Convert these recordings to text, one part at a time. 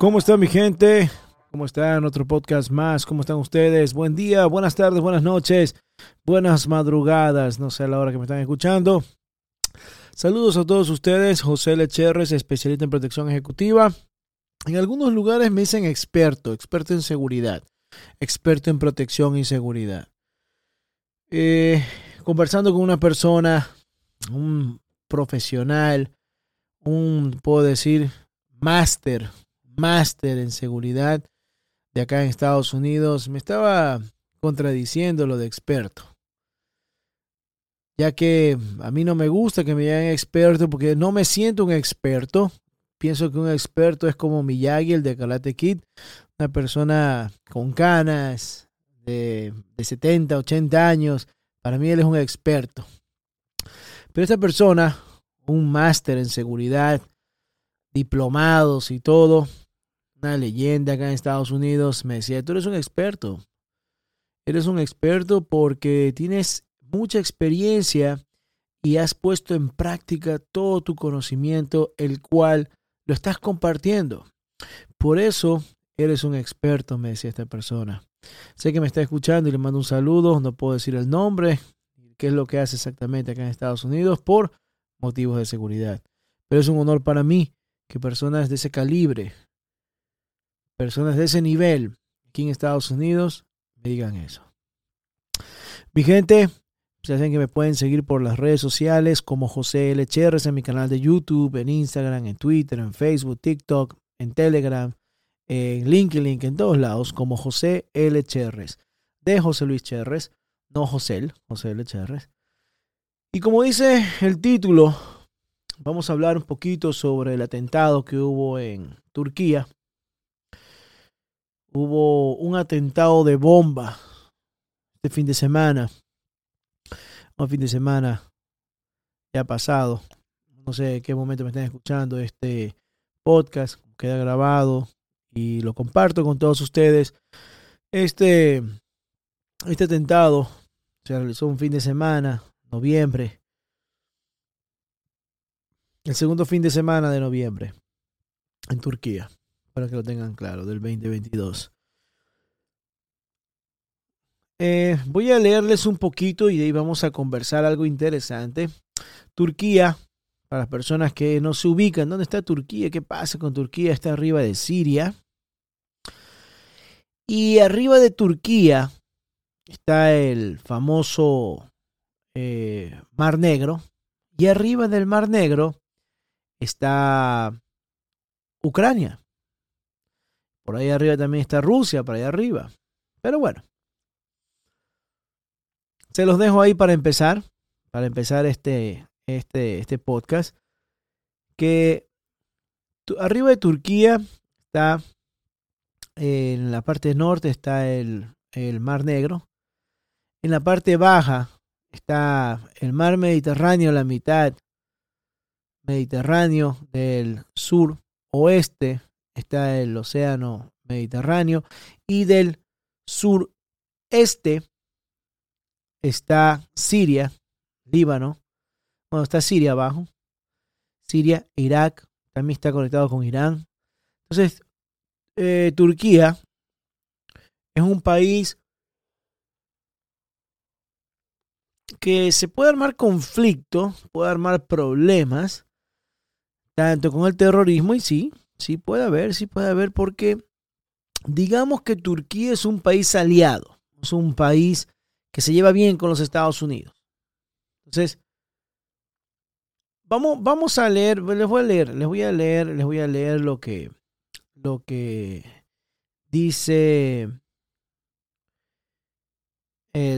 ¿Cómo está mi gente? ¿Cómo están? Otro podcast más. ¿Cómo están ustedes? Buen día, buenas tardes, buenas noches, buenas madrugadas. No sé a la hora que me están escuchando. Saludos a todos ustedes. José Lecherres, especialista en protección ejecutiva. En algunos lugares me dicen experto, experto en seguridad, experto en protección y seguridad. Eh, conversando con una persona, un profesional, un, puedo decir, máster máster en seguridad de acá en Estados Unidos, me estaba contradiciendo lo de experto. Ya que a mí no me gusta que me llamen experto porque no me siento un experto. Pienso que un experto es como Miyagi, el de Karate Kid, una persona con canas de, de 70, 80 años. Para mí él es un experto. Pero esta persona, un máster en seguridad, diplomados y todo, una leyenda acá en Estados Unidos, me decía, tú eres un experto. Eres un experto porque tienes mucha experiencia y has puesto en práctica todo tu conocimiento, el cual lo estás compartiendo. Por eso eres un experto, me decía esta persona. Sé que me está escuchando y le mando un saludo, no puedo decir el nombre, qué es lo que hace exactamente acá en Estados Unidos por motivos de seguridad. Pero es un honor para mí que personas de ese calibre personas de ese nivel aquí en Estados Unidos me digan eso. Mi gente, saben que me pueden seguir por las redes sociales como José L. Cherres en mi canal de YouTube, en Instagram, en Twitter, en Facebook, TikTok, en Telegram, en LinkedIn, en todos lados como José L. Cherres. De José Luis Cherres, no José, José L. Cherres. Y como dice el título, vamos a hablar un poquito sobre el atentado que hubo en Turquía hubo un atentado de bomba este fin de semana. Un fin de semana ya pasado. No sé en qué momento me están escuchando este podcast. Queda grabado y lo comparto con todos ustedes. Este, este atentado se realizó un fin de semana, noviembre. El segundo fin de semana de noviembre en Turquía para que lo tengan claro, del 2022. Eh, voy a leerles un poquito y de ahí vamos a conversar algo interesante. Turquía, para las personas que no se ubican, ¿dónde está Turquía? ¿Qué pasa con Turquía? Está arriba de Siria. Y arriba de Turquía está el famoso eh, Mar Negro. Y arriba del Mar Negro está Ucrania. Por ahí arriba también está Rusia, por ahí arriba. Pero bueno. Se los dejo ahí para empezar, para empezar este, este, este podcast. Que arriba de Turquía está, en la parte norte está el, el Mar Negro. En la parte baja está el Mar Mediterráneo, la mitad Mediterráneo del sur oeste está el Océano Mediterráneo, y del sureste está Siria, Líbano, bueno, está Siria abajo, Siria, Irak, también está conectado con Irán. Entonces, eh, Turquía es un país que se puede armar conflicto, puede armar problemas, tanto con el terrorismo y sí, sí puede haber, sí puede haber, porque digamos que Turquía es un país aliado, es un país que se lleva bien con los Estados Unidos. Entonces, vamos, vamos a leer, les voy a leer, les voy a leer, les voy a leer lo que, lo que dice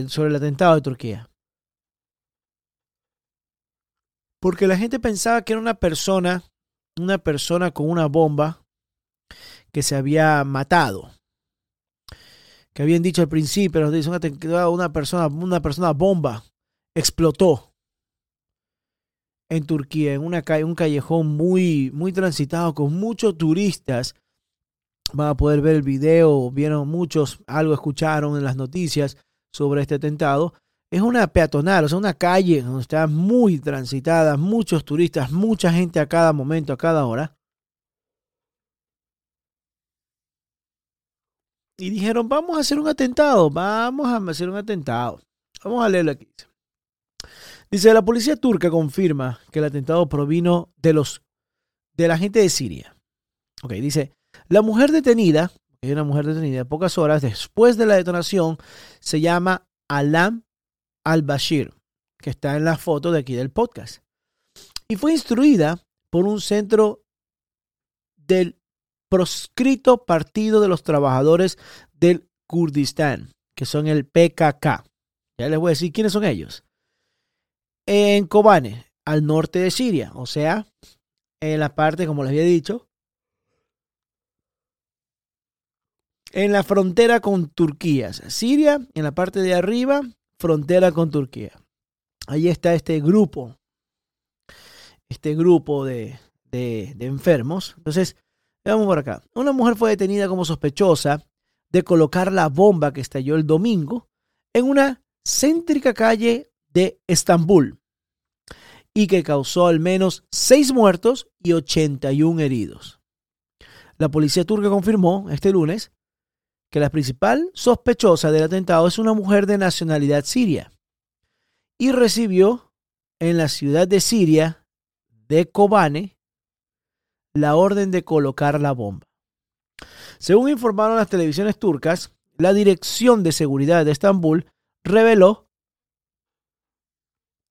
sobre el atentado de Turquía. Porque la gente pensaba que era una persona, una persona con una bomba que se había matado. Que habían dicho al principio, nos dice una persona, una persona bomba explotó en Turquía, en una calle, un callejón muy, muy transitado con muchos turistas. Van a poder ver el video, vieron muchos, algo escucharon en las noticias sobre este atentado es una peatonal, o sea, una calle donde está muy transitada, muchos turistas, mucha gente a cada momento, a cada hora. Y dijeron, vamos a hacer un atentado, vamos a hacer un atentado. Vamos a leerlo aquí. Dice, la policía turca confirma que el atentado provino de los de la gente de Siria. Ok, dice, la mujer detenida, es una mujer detenida pocas horas después de la detonación, se llama Alam al-Bashir, que está en la foto de aquí del podcast. Y fue instruida por un centro del proscrito Partido de los Trabajadores del Kurdistán, que son el PKK. Ya les voy a decir quiénes son ellos. En Kobane, al norte de Siria, o sea, en la parte, como les había dicho, en la frontera con Turquía. Siria, en la parte de arriba, frontera con Turquía. Ahí está este grupo, este grupo de, enfermos. Entonces, veamos por acá. Una mujer fue detenida como sospechosa de colocar la bomba que estalló el domingo en una céntrica calle de Estambul y que causó al menos seis muertos y 81 heridos. La policía turca confirmó este lunes que la principal sospechosa del atentado es una mujer de nacionalidad siria y recibió en la ciudad de Siria de Kobane la orden de colocar la bomba. Según informaron las televisiones turcas, la Dirección de Seguridad de Estambul reveló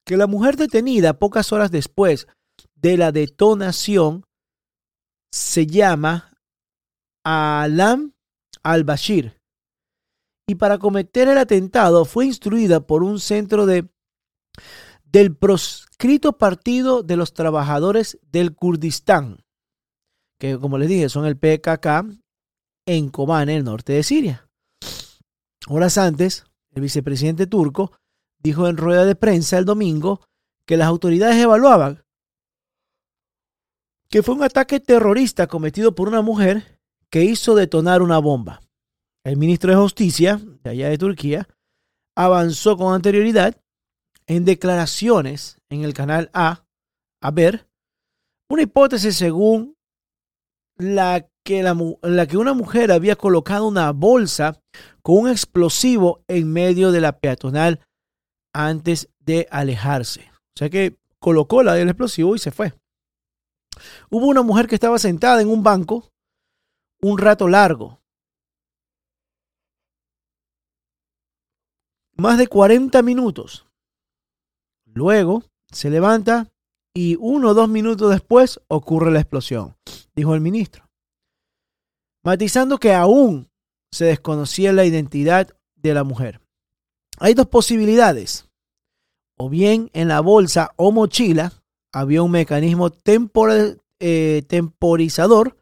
que la mujer detenida pocas horas después de la detonación se llama Alam al-Bashir. Y para cometer el atentado fue instruida por un centro de, del proscrito Partido de los Trabajadores del Kurdistán, que como les dije son el PKK en Kobane, el norte de Siria. Horas antes, el vicepresidente turco dijo en rueda de prensa el domingo que las autoridades evaluaban que fue un ataque terrorista cometido por una mujer que hizo detonar una bomba. El ministro de Justicia de allá de Turquía avanzó con anterioridad en declaraciones en el canal A, a ver, una hipótesis según la que, la que una mujer había colocado una bolsa con un explosivo en medio de la peatonal antes de alejarse. O sea que colocó la del explosivo y se fue. Hubo una mujer que estaba sentada en un banco un rato largo. Más de 40 minutos. Luego se levanta y uno o dos minutos después ocurre la explosión, dijo el ministro. Matizando que aún se desconocía la identidad de la mujer. Hay dos posibilidades. O bien en la bolsa o mochila había un mecanismo eh, temporizador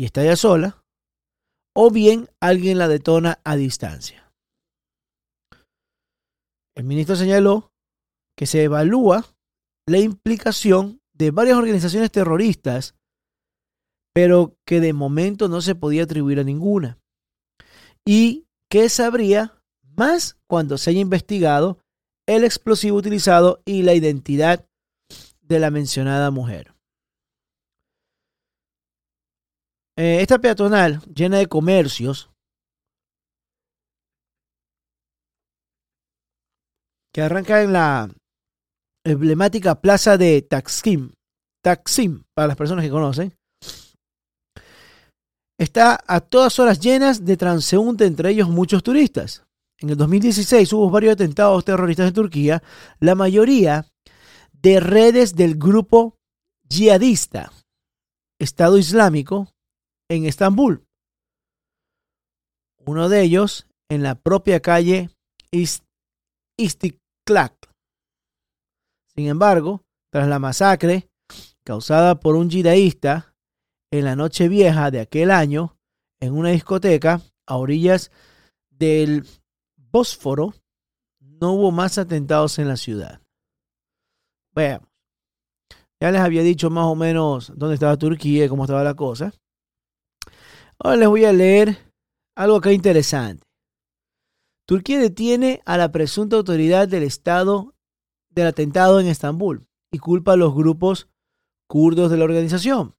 y está ya sola, o bien alguien la detona a distancia. El ministro señaló que se evalúa la implicación de varias organizaciones terroristas pero que de momento no se podía atribuir a ninguna. Y que sabría más cuando se haya investigado el explosivo utilizado y la identidad de la mencionada mujer. Eh, esta peatonal llena de comercios que arranca en la emblemática plaza de Taksim, Taksim, para las personas que conocen, está a todas horas llenas de transeúnte, entre ellos muchos turistas. En el 2016 hubo varios atentados terroristas en Turquía, la mayoría de redes del grupo yihadista Estado Islámico en Estambul. Uno de ellos en la propia calle Istiklal. Sin embargo, tras la masacre causada por un yihadista en la noche vieja de aquel año en una discoteca a orillas del Bósforo, no hubo más atentados en la ciudad. Veamos. Ya les había dicho más o menos dónde estaba Turquía y cómo estaba la cosa. Ahora les voy a leer algo acá interesante. Turquía detiene a la presunta autoridad del Estado del atentado en Estambul y culpa a los grupos kurdos de la organización.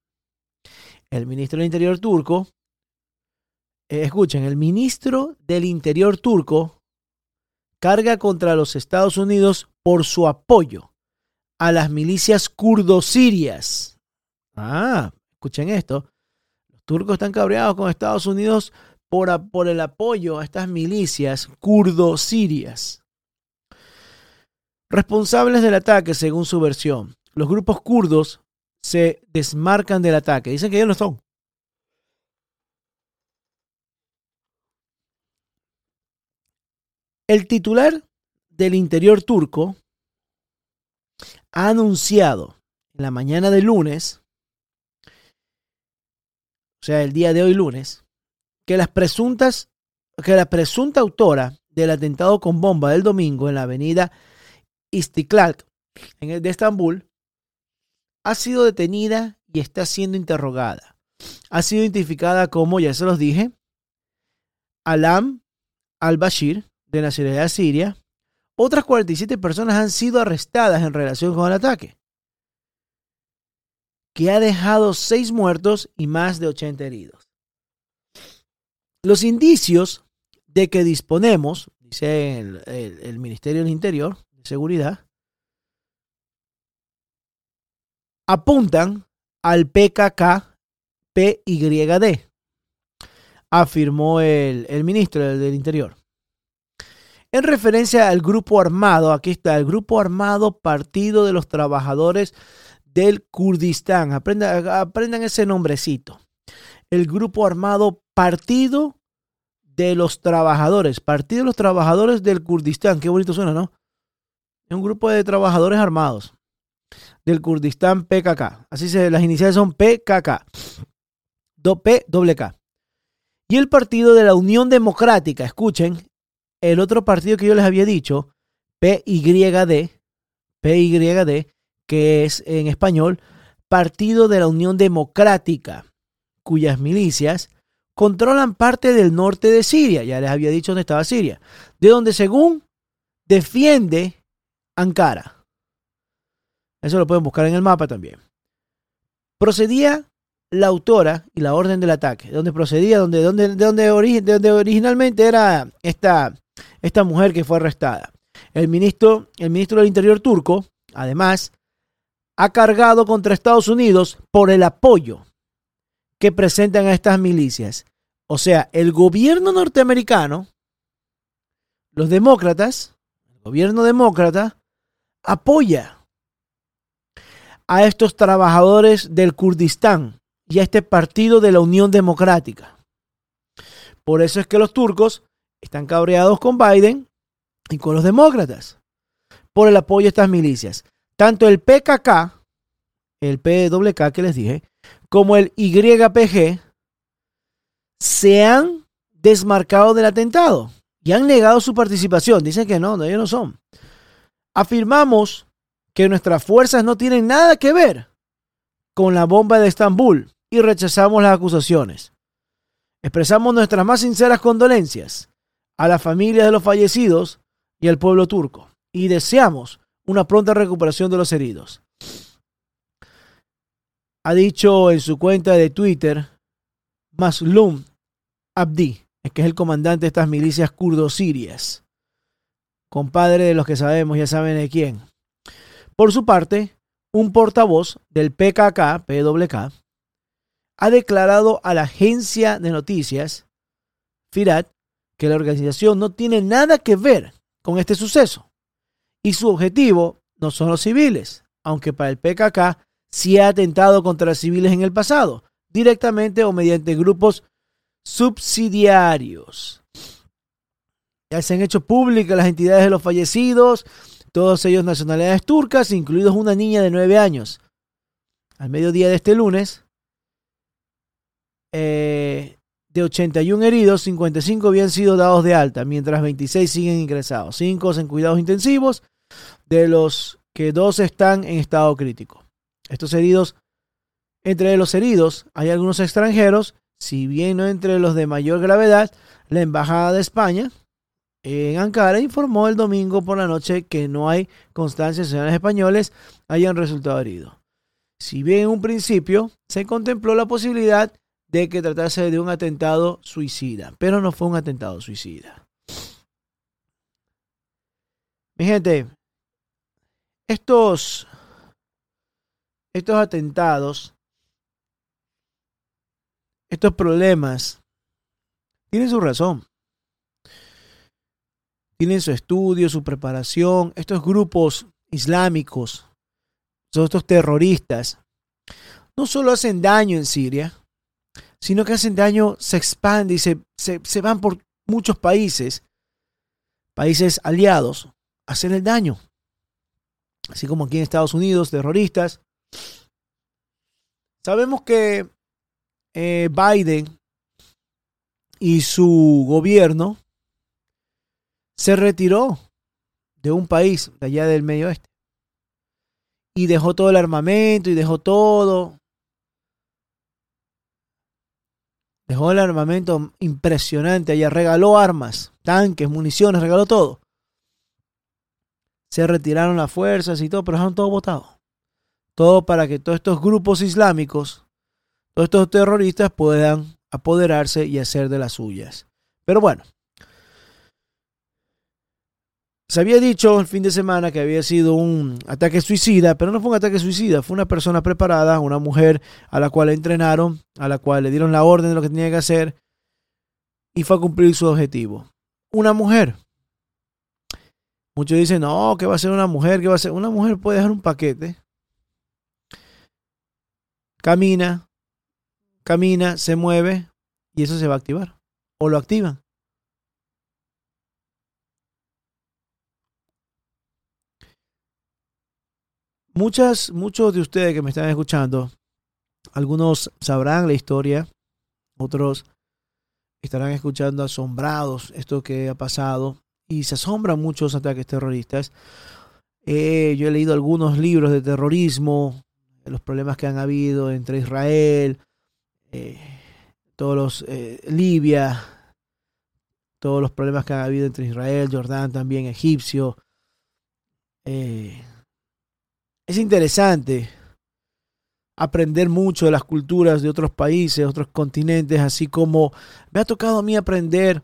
El ministro del Interior turco, eh, escuchen, el ministro del Interior turco carga contra los Estados Unidos por su apoyo a las milicias kurdo-sirias. Ah, escuchen esto. Turcos están cabreados con Estados Unidos por, por el apoyo a estas milicias kurdo-sirias. Responsables del ataque, según su versión, los grupos kurdos se desmarcan del ataque. Dicen que ellos no son. El titular del interior turco ha anunciado en la mañana de lunes, o sea, el día de hoy lunes, que las presuntas, que la presunta autora del atentado con bomba del domingo en la avenida Istiklal en el de Estambul ha sido detenida y está siendo interrogada. Ha sido identificada como, ya se los dije, Alam al-Bashir, de nacionalidad siria, otras 47 personas han sido arrestadas en relación con el ataque, que ha dejado 6 muertos y más de 80 heridos. Los indicios de que disponemos, dice el, el Ministerio del Interior de Seguridad, apuntan al PKK PYD, afirmó el, el ministro del Interior en referencia al grupo armado, aquí está, el grupo armado Partido de los Trabajadores del Kurdistán. Aprendan, ese nombrecito. El grupo armado Partido de los Trabajadores. Partido de los Trabajadores del Kurdistán. Qué bonito suena, ¿no? Es un grupo de trabajadores armados del Kurdistán PKK. Así se, las iniciales son PKK. Do, P, K. Y el Partido de la Unión Democrática, escuchen, el otro partido que yo les había dicho, PYD, PYD, que es en español Partido de la Unión Democrática, cuyas milicias controlan parte del norte de Siria, ya les había dicho dónde estaba Siria, de donde según defiende Ankara. Eso lo pueden buscar en el mapa también. Procedía la autora y la orden del ataque, de donde procedía, donde, de, donde de originalmente era esta esta mujer que fue arrestada. El ministro, el ministro del Interior turco, además, ha cargado contra Estados Unidos por el apoyo que presentan a estas milicias. O sea, el gobierno norteamericano, los demócratas, el gobierno demócrata, apoya a estos trabajadores del Kurdistán y a este partido de la Unión Democrática. Por eso es que los turcos están cabreados con Biden y con los demócratas por el apoyo a estas milicias. Tanto el PKK, el PWK que les dije, como el YPG se han desmarcado del atentado y han negado su participación. Dicen que no, no ellos no son. Afirmamos que nuestras fuerzas no tienen nada que ver con la bomba de Estambul y rechazamos las acusaciones. Expresamos nuestras más sinceras condolencias a la familia de los fallecidos y al pueblo turco y deseamos una pronta recuperación de los heridos. Ha dicho en su cuenta de Twitter Maslum Abdi, que es el comandante de estas milicias kurdo-sirias, compadre de los que sabemos, ya saben de quién. Por su parte, un portavoz del PKK, PWK, ha declarado a la agencia de noticias Firat que la organización no tiene nada que ver con este suceso y su objetivo no son los civiles, aunque para el PKK sí ha atentado contra civiles en el pasado, directamente o mediante grupos subsidiarios. Ya se han hecho públicas las entidades de los fallecidos, todos ellos nacionalidades turcas, incluidos una niña de nueve años. Al mediodía de este lunes, eh, de 81 heridos, 55 habían sido dados de alta, mientras 26 siguen ingresados, 5 en cuidados intensivos, de los que 2 están en estado crítico. Estos heridos, entre los heridos hay algunos extranjeros, si bien no entre los de mayor gravedad, la Embajada de España en Ankara informó el domingo por la noche que no hay constancia de ciudadanos españoles hayan resultado heridos. Si bien en un principio se contempló la posibilidad de que tratase de un atentado suicida, pero no fue un atentado suicida. Mi gente, estos, estos atentados, estos problemas, tienen su razón. Tienen su estudio, su preparación. Estos grupos islámicos, estos terroristas, no solo hacen daño en Siria, sino que hacen daño, se expande y se, se, van por muchos países, países aliados, a hacer el daño. Así como aquí en Estados Unidos, terroristas. Sabemos que eh, Biden y su gobierno se retiró de un país de allá del medio oeste y dejó todo el armamento y dejó todo Dejó el armamento impresionante allá, regaló armas, tanques, municiones, regaló todo. Se retiraron las fuerzas y todo, pero dejaron todo votado. Todo para que todos estos grupos islámicos, todos estos terroristas puedan apoderarse y hacer de las suyas. Pero bueno, se había dicho el fin de semana que había sido un ataque suicida, pero no fue un ataque suicida, fue una persona preparada, una mujer a la cual entrenaron, a la cual le dieron la orden de lo que tenía que hacer y fue a cumplir su objetivo. Una mujer. Muchos dicen, no, que va a ser una mujer, que va a ser. Una mujer puede dejar un paquete. Camina, camina, se mueve y eso se va a activar. O lo activan. Muchas, muchos de ustedes que me están escuchando, algunos sabrán la historia, otros estarán escuchando asombrados esto que ha pasado y se asombran muchos ataques terroristas. Eh, yo he leído algunos libros de terrorismo, los problemas que han habido entre Israel, eh, todos los eh, Libia, todos los problemas que han habido entre Israel, Jordán también, egipcio. Es interesante aprender mucho de las culturas de otros países, otros continentes, así como me ha tocado a mí aprender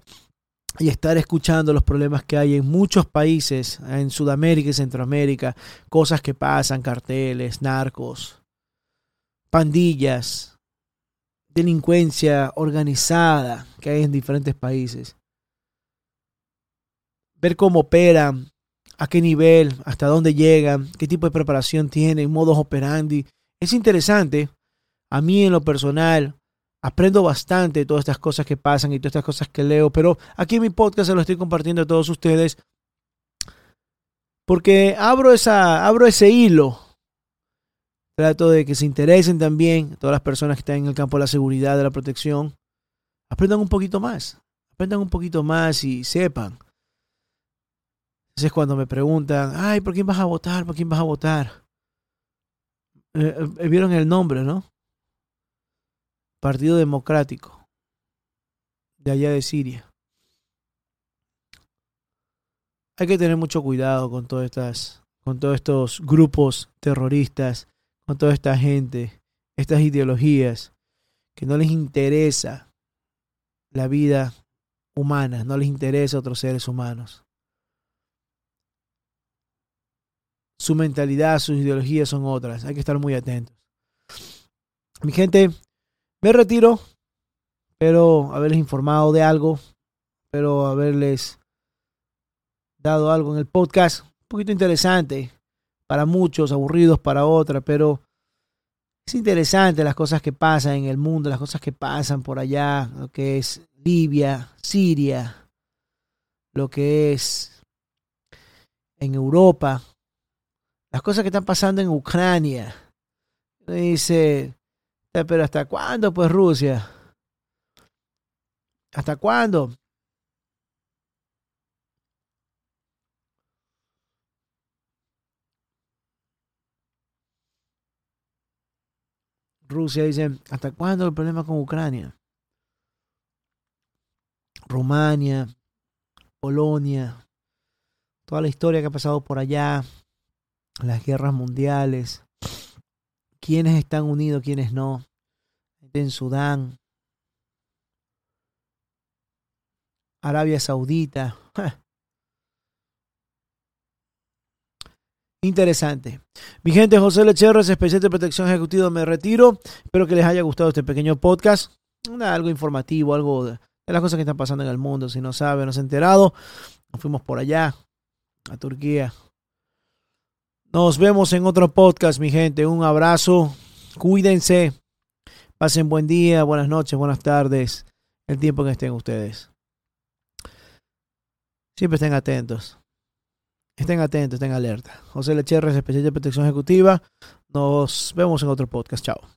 y estar escuchando los problemas que hay en muchos países, en Sudamérica y Centroamérica, cosas que pasan, carteles, narcos, pandillas, delincuencia organizada que hay en diferentes países. Ver cómo operan a qué nivel, hasta dónde llegan, qué tipo de preparación tienen, modos operandi. Es interesante. A mí en lo personal aprendo bastante de todas estas cosas que pasan y todas estas cosas que leo, pero aquí en mi podcast se lo estoy compartiendo a todos ustedes porque abro, esa, abro ese hilo. Trato de que se interesen también todas las personas que están en el campo de la seguridad, de la protección. Aprendan un poquito más. Aprendan un poquito más y sepan es cuando me preguntan, ay, ¿por quién vas a votar? ¿Por quién vas a votar? Eh, eh, vieron el nombre, ¿no? Partido Democrático de allá de Siria. Hay que tener mucho cuidado con todas estas, con todos estos grupos terroristas, con toda esta gente, estas ideologías que no les interesa la vida humana, no les interesa a otros seres humanos. Su mentalidad, sus ideologías son otras. Hay que estar muy atentos. Mi gente, me retiro. Espero haberles informado de algo. Espero haberles dado algo en el podcast. Un poquito interesante para muchos, aburridos para otras, pero es interesante las cosas que pasan en el mundo, las cosas que pasan por allá, lo que es Libia, Siria, lo que es en Europa, las cosas que están pasando en Ucrania. dice, pero ¿hasta cuándo pues Rusia? ¿Hasta cuándo? Rusia dice, ¿hasta cuándo el problema con Ucrania? Rumania, Polonia, toda la historia que ha pasado por allá, las guerras mundiales, quiénes están unidos, quiénes no, en Sudán, Arabia Saudita. Interesante. Mi gente, José Lecherres, especial de protección ejecutiva, me retiro. Espero que les haya gustado este pequeño podcast. algo informativo, algo de, de, las cosas que están pasando en el mundo. Si no sabe, no se ha enterado, nos fuimos por allá, a Turquía, nos vemos en otro podcast, mi gente. Un abrazo. Cuídense. Pasen buen día, buenas noches, buenas tardes. El tiempo que estén ustedes. Siempre estén atentos. Estén atentos, estén alerta. José Lecherres, especial de protección ejecutiva. Nos vemos en otro podcast. Chao.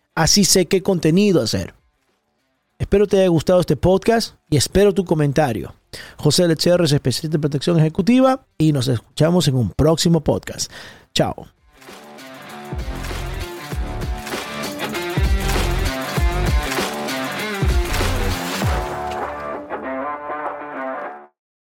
Así sé qué contenido hacer. Espero te haya gustado este podcast y espero tu comentario. José Lecherres, especialista de protección ejecutiva, y nos escuchamos en un próximo podcast. Chao.